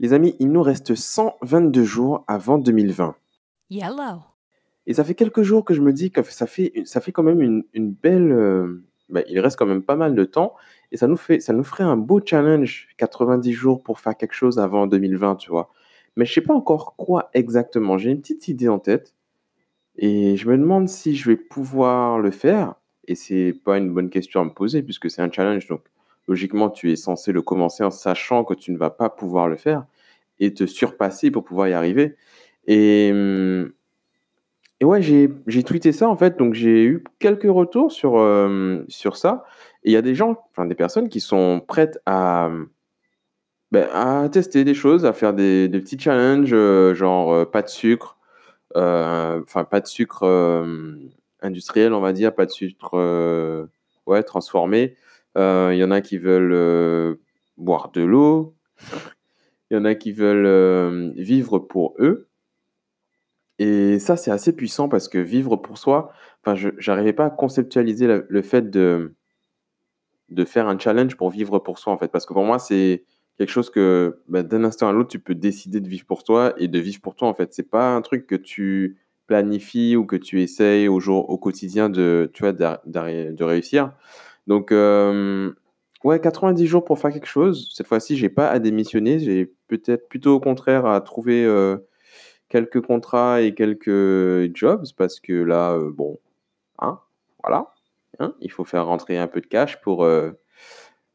Les amis, il nous reste 122 jours avant 2020. Yellow. Et ça fait quelques jours que je me dis que ça fait, ça fait quand même une, une belle. euh, bah, il reste quand même pas mal de temps. Et ça nous, fait, ça nous ferait un beau challenge, 90 jours pour faire quelque chose avant 2020, tu vois. Mais je sais pas encore quoi exactement. J'ai une petite idée en tête. Et je me demande si je vais pouvoir le faire. Et c'est pas une bonne question à me poser puisque c'est un challenge. Donc, logiquement, tu es censé le commencer en sachant que tu ne vas pas pouvoir le faire et te surpasser pour pouvoir y arriver. Et, ouais, j'ai tweeté ça en fait. Donc, j'ai eu quelques retours sur, euh, sur ça. Et il y a des gens, enfin des personnes qui sont prêtes à, ben, à tester des choses, à faire des, petits challenges, euh, genre euh, pas de sucre, enfin pas de sucre industriel, on va dire, pas de sucre ouais, transformé. Euh, Il y en a qui veulent euh, boire de l'eau, il y en a qui veulent euh, vivre pour eux. Et ça, c'est assez puissant parce que vivre pour soi, enfin, je n'arrivais pas à conceptualiser le, fait de, de faire un challenge pour vivre pour soi, en fait. Parce que pour moi, c'est quelque chose que bah, d'un instant à l'autre, tu peux décider de vivre pour toi et de vivre pour toi, en fait. C'est pas un truc que tu planifies ou que tu essayes au jour, au quotidien de, tu vois, d'arri- de réussir. Donc, euh, ouais, 90 jours pour faire quelque chose. Cette fois-ci, j'ai pas à démissionner. J'ai peut-être plutôt au contraire à trouver euh, quelques contrats et quelques jobs parce que là, euh, bon, hein, voilà, hein, il faut faire rentrer un peu de cash pour,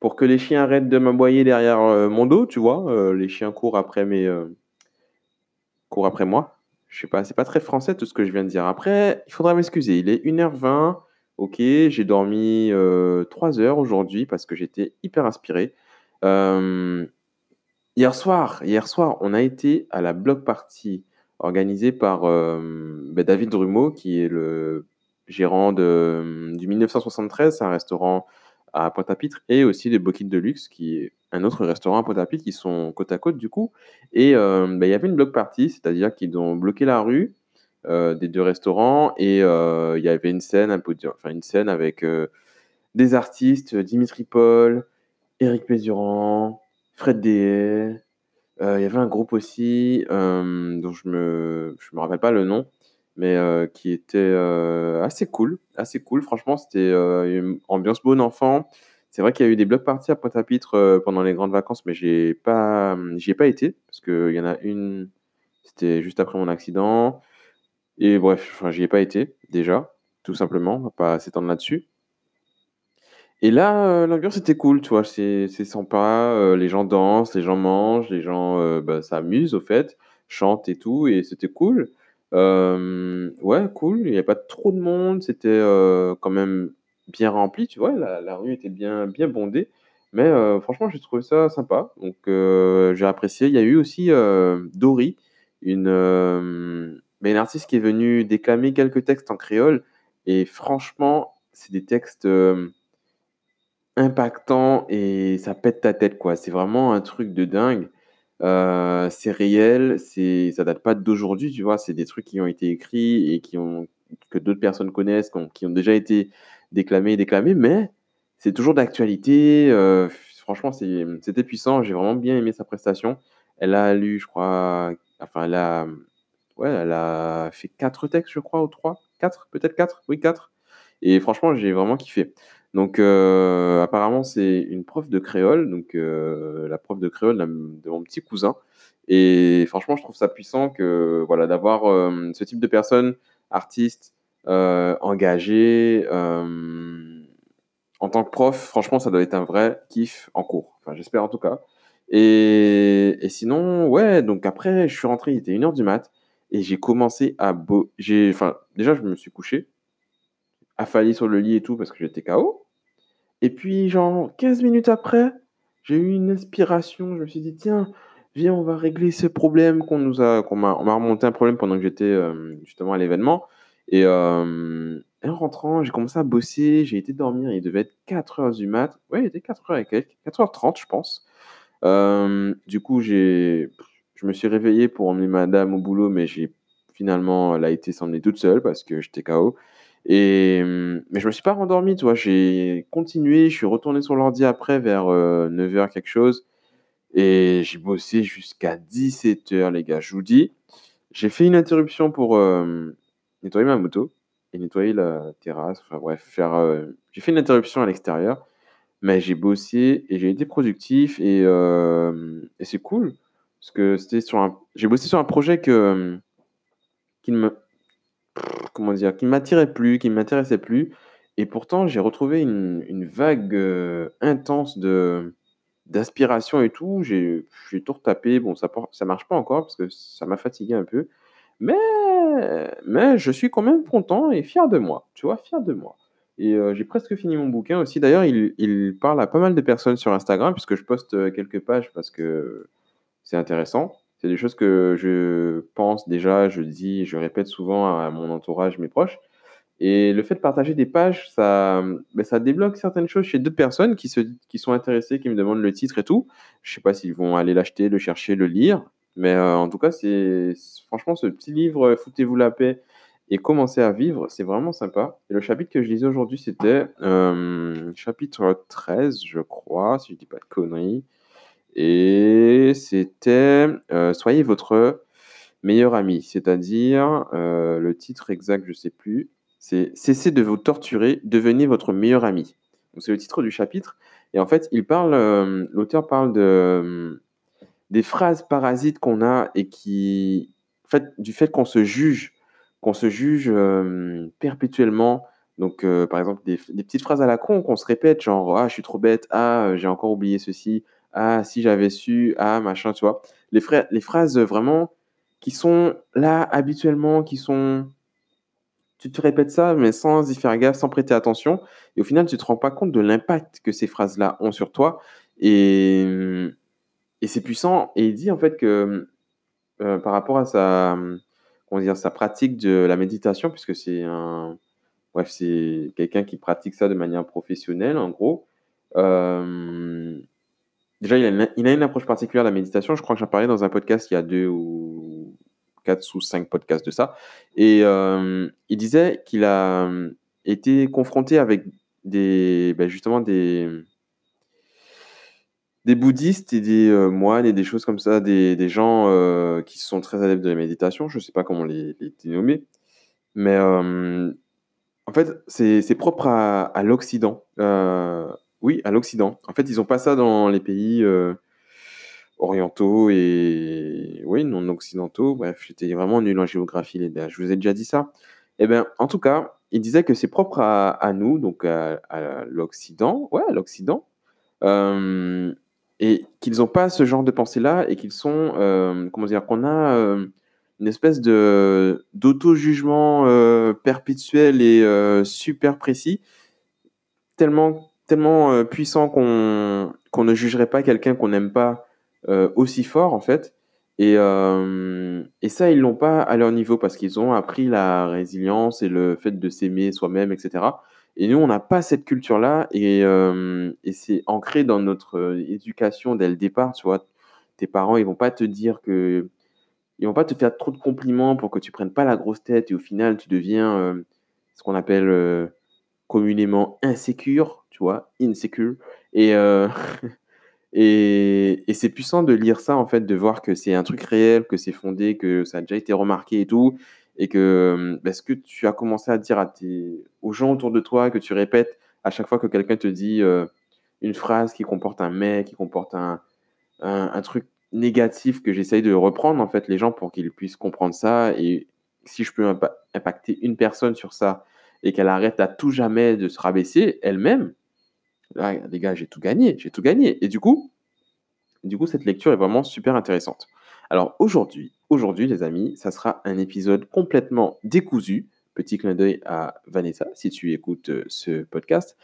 pour que les chiens arrêtent de m'aboyer derrière mon dos, tu vois. Les chiens courent après mes, courent après moi. Je sais pas, c'est pas très français tout ce que je viens de dire. Après, il faudra m'excuser. Il est 1h20. Ok, j'ai dormi euh, 3 heures aujourd'hui parce que j'étais hyper inspiré. Hier soir, hier soir, on a été à la block party organisée par ben, David Drumeau, qui est le gérant de, du 1973, c'est un restaurant à Pointe-à-Pitre, et aussi de Bokit de Luxe, qui est un autre restaurant à Pointe-à-Pitre, qui sont côte à côte du coup. Et ben, il y avait une block party, c'est-à-dire qu'ils ont bloqué la rue des deux restaurants, et euh, il y avait une scène, une scène avec euh, des artistes, Dimitri Paul, Éric Pézurand, Fred Dehaye, euh, il y avait un groupe aussi euh, dont je me je me rappelle pas le nom, mais euh, qui était euh, assez cool, assez cool. Franchement, c'était euh, une ambiance bon enfant. C'est vrai qu'il y a eu des blocs parties à Pointe-à-Pitre euh, pendant les grandes vacances, mais j'ai pas j'y ai pas été parce qu'il y en a une, c'était juste après mon accident. Et bref, j'y ai pas été déjà, tout simplement. On va pas s'étendre là-dessus. Et là, euh, l'ambiance était cool, tu vois, c'est sympa, euh, les gens dansent, les gens mangent, les gens euh, bah, s'amusent au fait, chantent et tout, et c'était cool. Euh, ouais, cool, il n'y a pas trop de monde, c'était quand même bien rempli, tu vois, la, rue était bien, bien bondée, mais franchement, j'ai trouvé ça sympa, donc j'ai apprécié. Il y a eu aussi Dory, une, mais une artiste qui est venue déclamer quelques textes en créole, et franchement, c'est des textes... euh, impactant et ça pète ta tête, quoi. C'est vraiment un truc de dingue. Euh, c'est réel, c'est, ça date pas d'aujourd'hui, tu vois. C'est des trucs qui ont été écrits et qui ont, que d'autres personnes connaissent, qui ont, déjà été déclamés et déclamés, mais c'est toujours d'actualité. Euh, franchement, c'était puissant. J'ai vraiment bien aimé sa prestation. Elle a lu, je crois, enfin, elle a, ouais, elle a fait quatre textes, je crois, ou trois, quatre, peut-être quatre, oui, quatre. Et franchement, j'ai vraiment kiffé. Donc, euh, apparemment, c'est une prof de créole, donc euh, la prof de créole de mon petit cousin. Et franchement, je trouve ça puissant que voilà d'avoir euh, ce type de personnes, artistes, engagées, en tant que prof. Franchement, ça doit être un vrai kiff en cours. Enfin, j'espère en tout cas. Et, et sinon, ouais. Donc après, je suis rentré, il était une heure du mat, et j'ai commencé à bo... enfin, déjà, je me suis couché, affalé sur le lit et tout parce que j'étais KO. Et puis, genre, 15 minutes après, j'ai eu une inspiration. Je me suis dit, tiens, viens, on va régler ce problème qu'on nous a, qu'on m'a, on m'a remonté un problème pendant que j'étais euh, justement à l'événement. Et, euh, en rentrant, j'ai commencé à bosser, j'ai été dormir. Il devait être 4 heures du mat. Ouais, il était 4 heures et quelques, 4h30, je pense. Euh, du coup, j'ai, je me suis réveillé pour emmener madame au boulot, mais j'ai finalement, elle a été s'emmener toute seule parce que j'étais KO. Et, hum, mais je me suis pas rendormi, tu vois. J'ai continué, je suis retourné sur l'ordi après vers 9h quelque chose. Et j'ai bossé jusqu'à 17h, les gars. Je vous dis, j'ai fait une interruption pour euh, nettoyer ma moto et nettoyer la terrasse. Enfin bref, faire. euh, j'ai fait une interruption à l'extérieur, mais j'ai bossé et j'ai été productif euh, et c'est cool parce que c'était sur un. J'ai bossé sur un projet que qui ne me comment dire, qui m'attirait plus, qui ne m'intéressait plus. Et pourtant, j'ai retrouvé une, vague euh, intense de et tout. J'ai tout retapé. Bon, ça ça marche pas encore parce que ça m'a fatigué un peu. Mais, mais je suis quand même content et fier de moi. Tu vois, fier de moi. Et euh, j'ai presque fini mon bouquin aussi. D'ailleurs, il, parle à pas mal de personnes sur Instagram puisque je poste euh, quelques pages parce que c'est intéressant. C'est des choses que je pense déjà, je dis, je répète souvent à mon entourage, mes proches. Et le fait de partager des pages, ça, ben, ça débloque certaines choses chez d'autres personnes qui, se, qui sont intéressées, qui me demandent le titre et tout. Je sais pas s'ils vont aller l'acheter, le chercher, le lire. Mais euh, en tout cas, c'est franchement ce petit livre, euh, Foutez-vous la paix et commencez à vivre, c'est vraiment sympa. Et le chapitre que je lisais aujourd'hui, c'était euh, chapitre 13, je crois, si je dis pas de conneries. Et c'était euh, Soyez votre meilleur ami, c'est-à-dire euh, le titre exact, je sais plus. C'est Cessez de vous torturer, devenez votre meilleur ami. C'est le titre du chapitre. Et en fait, il parle, euh, l'auteur parle de, des phrases parasites qu'on a et qui, du fait qu'on se juge, qu'on se juge perpétuellement. Donc, par exemple, des, petites phrases à la con qu'on se répète, genre Ah, je suis trop bête, Ah, j'ai encore oublié ceci, Ah, si j'avais su, Ah, machin, tu vois. Les, phrases euh, vraiment qui sont là habituellement, qui sont. Tu te répètes ça, mais sans y faire gaffe, sans prêter attention. Et au final, tu te rends pas compte de l'impact que ces phrases-là ont sur toi. Et, et c'est puissant. Et il dit en fait que euh, par rapport à sa, comment dire, sa pratique de la méditation, puisque c'est un, quelqu'un qui pratique ça de manière professionnelle, en gros. Euh, déjà, il a, une, approche particulière de la méditation. Je crois que j'en parlais dans un podcast il y a deux ou quatre ou cinq podcasts de ça. Et euh, il disait qu'il a euh, été confronté avec des, ben, justement des, des bouddhistes et des euh, moines et des choses comme ça, des, des gens qui sont très adeptes de la méditation. Je ne sais pas comment les, les dénommer. Mais en fait, c'est propre à l'Occident. Oui, à l'Occident. En fait, ils n'ont pas ça dans les pays euh, orientaux et oui, non occidentaux. Bref, j'étais vraiment nul en géographie, les. Je vous ai déjà dit ça. Eh bien, en tout cas, il disait que c'est propre à, nous, donc à, l'Occident. Ouais, l'Occident. Euh, et qu'ils n'ont pas ce genre de pensée-là et qu'ils sont, euh, comment dire, qu'on a une espèce de d'auto-jugement perpétuel et super précis, tellement, tellement euh, puissant qu'on qu'on ne jugerait pas quelqu'un qu'on n'aime pas euh, aussi fort, en fait. Et, euh, et ça, ils l'ont pas à leur niveau parce qu'ils ont appris la résilience et le fait de s'aimer soi-même, etc. Et nous, on n'a pas cette culture-là et, et c'est ancré dans notre éducation dès le départ, tu vois. Tes parents, ils vont pas te dire que ils vont pas te faire trop de compliments pour que tu prennes pas la grosse tête et au final tu deviens ce qu'on appelle communément insécure, tu vois, insecure. Et, euh, et, et c'est puissant de lire ça en fait, de voir que c'est un truc réel, que c'est fondé, que ça a déjà été remarqué et tout, et que euh, bah, ce que tu as commencé à dire à tes, aux gens autour de toi, que tu répètes à chaque fois que quelqu'un te dit euh, une phrase qui comporte un mais, qui comporte un, truc négatif que j'essaye de reprendre en fait les gens pour qu'ils puissent comprendre ça et si je peux impa- impacter une personne sur ça et qu'elle arrête à tout jamais de se rabaisser elle-même, là, les gars, j'ai tout gagné, j'ai tout gagné. Et du coup, du coup, cette lecture est vraiment super intéressante. Alors aujourd'hui, aujourd'hui les amis, ça sera un épisode complètement décousu. Petit clin d'œil à Vanessa, si tu écoutes euh, ce podcast.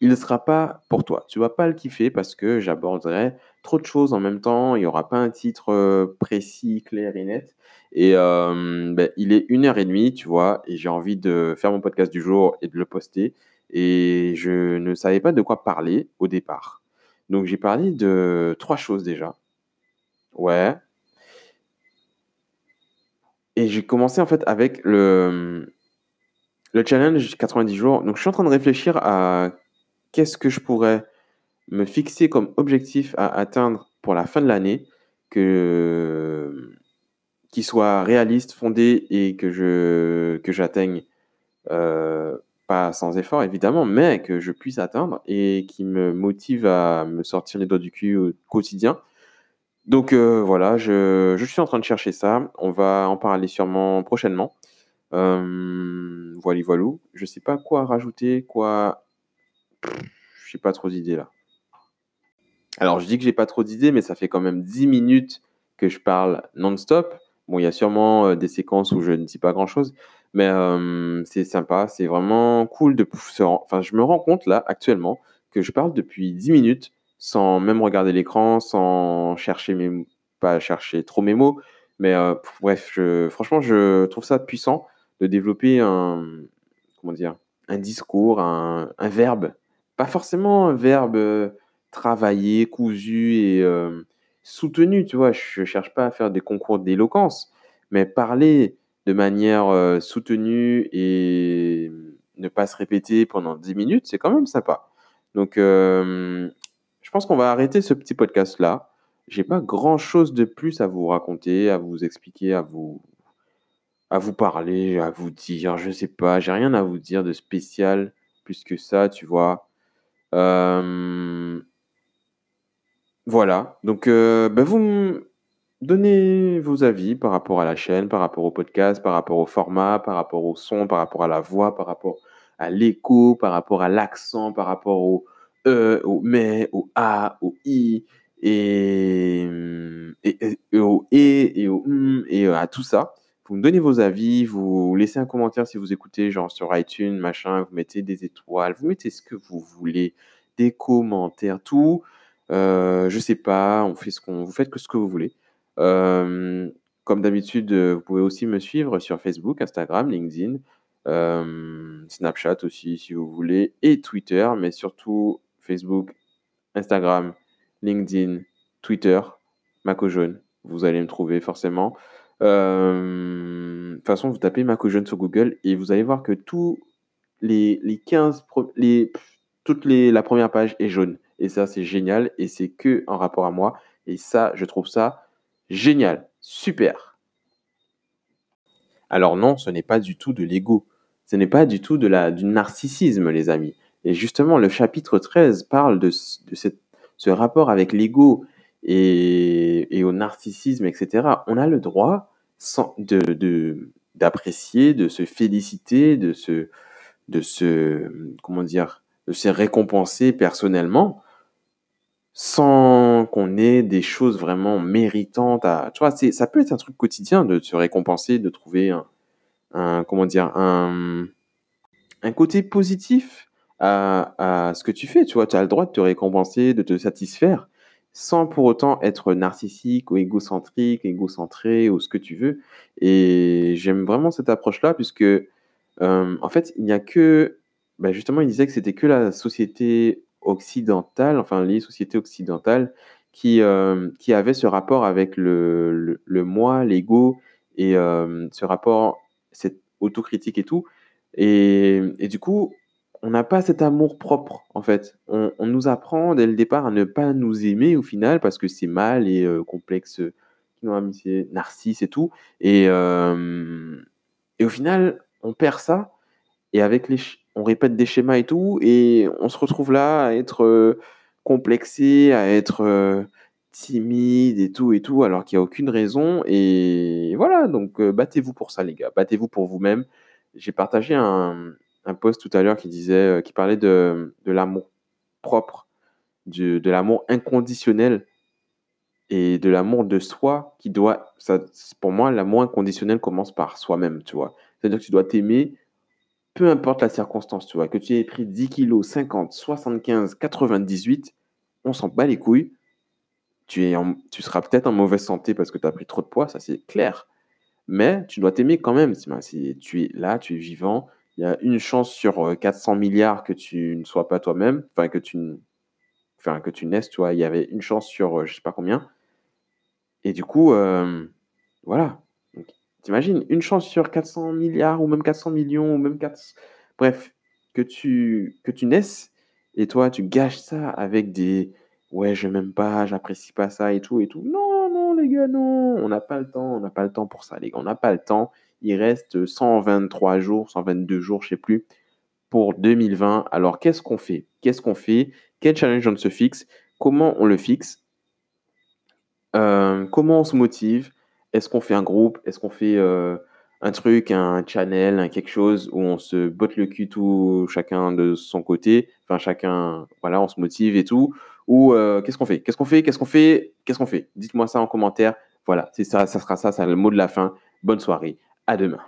Il ne sera pas pour toi. Tu vas pas le kiffer parce que j'aborderai trop de choses en même temps. Il n'y aura pas un titre euh, précis, clair et net. Et euh, ben, il est une heure et demie, tu vois, et j'ai envie de faire mon podcast du jour et de le poster. Et je ne savais pas de quoi parler au départ. Donc j'ai parlé de trois choses déjà. Ouais. Et j'ai commencé en fait avec le, le challenge 90 jours. Donc je suis en train de réfléchir à qu'est-ce que je pourrais me fixer comme objectif à atteindre pour la fin de l'année que qui soit réaliste, fondé et que je que j'atteigne euh, pas sans effort évidemment, mais que je puisse atteindre et qui me motive à me sortir les doigts du cul au quotidien. Donc euh, voilà, je, suis en train de chercher ça. On va en parler sûrement prochainement. Euh, voilà, voilà. Je sais pas quoi rajouter, quoi. Je sais pas trop d'idées là. Alors je dis que j'ai pas trop d'idées, mais ça fait quand même 10 minutes que je parle non-stop. Bon, il y a sûrement euh, des séquences où je ne dis pas grand-chose, mais c'est sympa, c'est vraiment cool de Enfin, je me rends compte là, actuellement, que je parle depuis 10 minutes sans même regarder l'écran, sans chercher mes... pas chercher trop mes mots, mais bref, je... franchement, je trouve ça puissant de développer un... comment dire un discours, un, un verbe. Pas forcément un verbe travaillé, cousu et soutenu, tu vois. Je cherche pas à faire des concours d'éloquence, mais parler de manière euh, soutenue et ne pas se répéter pendant 10 minutes, c'est quand même sympa. Donc, euh, je pense qu'on va arrêter ce petit podcast-là. J'ai pas grand-chose de plus à vous raconter, à vous expliquer, à vous, à vous parler, à vous dire, je sais pas, j'ai rien à vous dire de spécial plus que ça, tu vois. Euh, voilà, donc ben, vous donnez vos avis par rapport à la chaîne, par rapport au podcast, par rapport au format, par rapport au son, par rapport à la voix, par rapport à l'écho, par rapport à l'accent, par rapport au E, au mais, au A, au I, et, et, au E, et au M, et à tout ça. Vous me donnez vos avis, vous laissez un commentaire si vous écoutez, genre sur iTunes, machin, vous mettez des étoiles, vous mettez ce que vous voulez, des commentaires, tout. Euh, je sais pas, on fait ce qu'on, vous faites que ce que vous voulez. Comme d'habitude, euh, vous pouvez aussi me suivre sur Facebook, Instagram, LinkedIn, Snapchat aussi si vous voulez, et Twitter, mais surtout Facebook, Instagram, LinkedIn, Twitter, Maco Jaune. Vous allez me trouver forcément. de toute façon, vous tapez Maco Jaune sur Google et vous allez voir que tous les, les 15, les, toute les, la première page est jaune. Et ça, c'est génial. Et c'est que en rapport à moi. Et ça, je trouve ça génial. Super. Alors non, ce n'est pas du tout de l'ego. Ce n'est pas du tout du narcissisme, les amis. Et justement, le chapitre 13 parle de, de ce rapport avec l'ego et, et, au narcissisme, etc. On a le droit sans, de, d'apprécier, de, se féliciter, de se, de comment dire, de se récompenser personnellement sans qu'on ait des choses vraiment méritantes à tu vois c'est ça peut être un truc quotidien de se récompenser de trouver un, comment dire un un côté positif à, à ce que tu fais tu vois tu as le droit de te récompenser de te satisfaire sans pour autant être narcissique ou égocentrique égocentré ou ce que tu veux. Et j'aime vraiment cette approche là puisque euh, en fait il n'y a que bah justement il disait que c'était que la société occidentale, enfin les sociétés occidentales, qui, euh, qui avaient ce rapport avec le, moi, l'ego, et euh, ce rapport, cette autocritique et tout. Et, et du coup, on n'a pas cet amour propre, en fait. On, nous apprend dès le départ à ne pas nous aimer au final, parce que c'est mal et euh, complexe, narcisse et tout. Et, et au final, on perd ça. Et avec les, on répète des schémas et tout, et on se retrouve là à être euh, complexé, à être euh, timide et tout et tout, alors qu'il n'y a aucune raison. Et voilà, donc euh, battez-vous pour ça, les gars. Battez-vous pour vous-même. J'ai partagé un, post tout à l'heure qui disait, qui parlait de, l'amour propre, de, l'amour inconditionnel et de l'amour de soi qui doit, pour moi, l'amour inconditionnel commence par soi-même, tu vois. C'est-à-dire que tu dois t'aimer peu importe la circonstance, tu vois, que tu aies pris 10 kilos, 50, 75, 98, on s'en bat les couilles. Tu, es tu seras peut-être en mauvaise santé parce que tu as pris trop de poids, ça c'est clair. Mais tu dois t'aimer quand même. Tu es là, tu es vivant, il y a une chance sur 400 euh, milliards que tu ne sois pas toi-même, enfin que tu, enfin, que tu naisses, tu vois. Il y avait une chance sur euh, je sais pas combien. Et du coup, euh, voilà. T'imagines, une chance sur 400 milliards ou même 400 millions ou même 4... Bref, que tu, que tu naisses et toi, tu gâches ça avec des, ouais, je m'aime pas, j'apprécie pas ça et tout et tout. Non, non, les gars, non, on n'a pas le temps, on n'a pas le temps pour ça, les gars, on n'a pas le temps. Il reste 123 jours, 122 jours, je sais plus, pour 2020. Alors, qu'est-ce qu'on fait? Qu'est-ce qu'on fait? Quel challenge on se fixe? Comment on le fixe? Euh, Comment on se motive? Est-ce qu'on fait un groupe? Est-ce qu'on fait euh, un truc, un channel, quelque chose où on se botte le cul tout chacun de son côté? Enfin, chacun, voilà, on se motive et tout. Ou euh, qu'est-ce qu'on fait? Qu'est-ce qu'on fait? Qu'est-ce qu'on fait? Qu'est-ce qu'on fait? Dites-moi ça en commentaire. Voilà, c'est ça, ça sera ça, c'est le mot de la fin. Bonne soirée. À demain.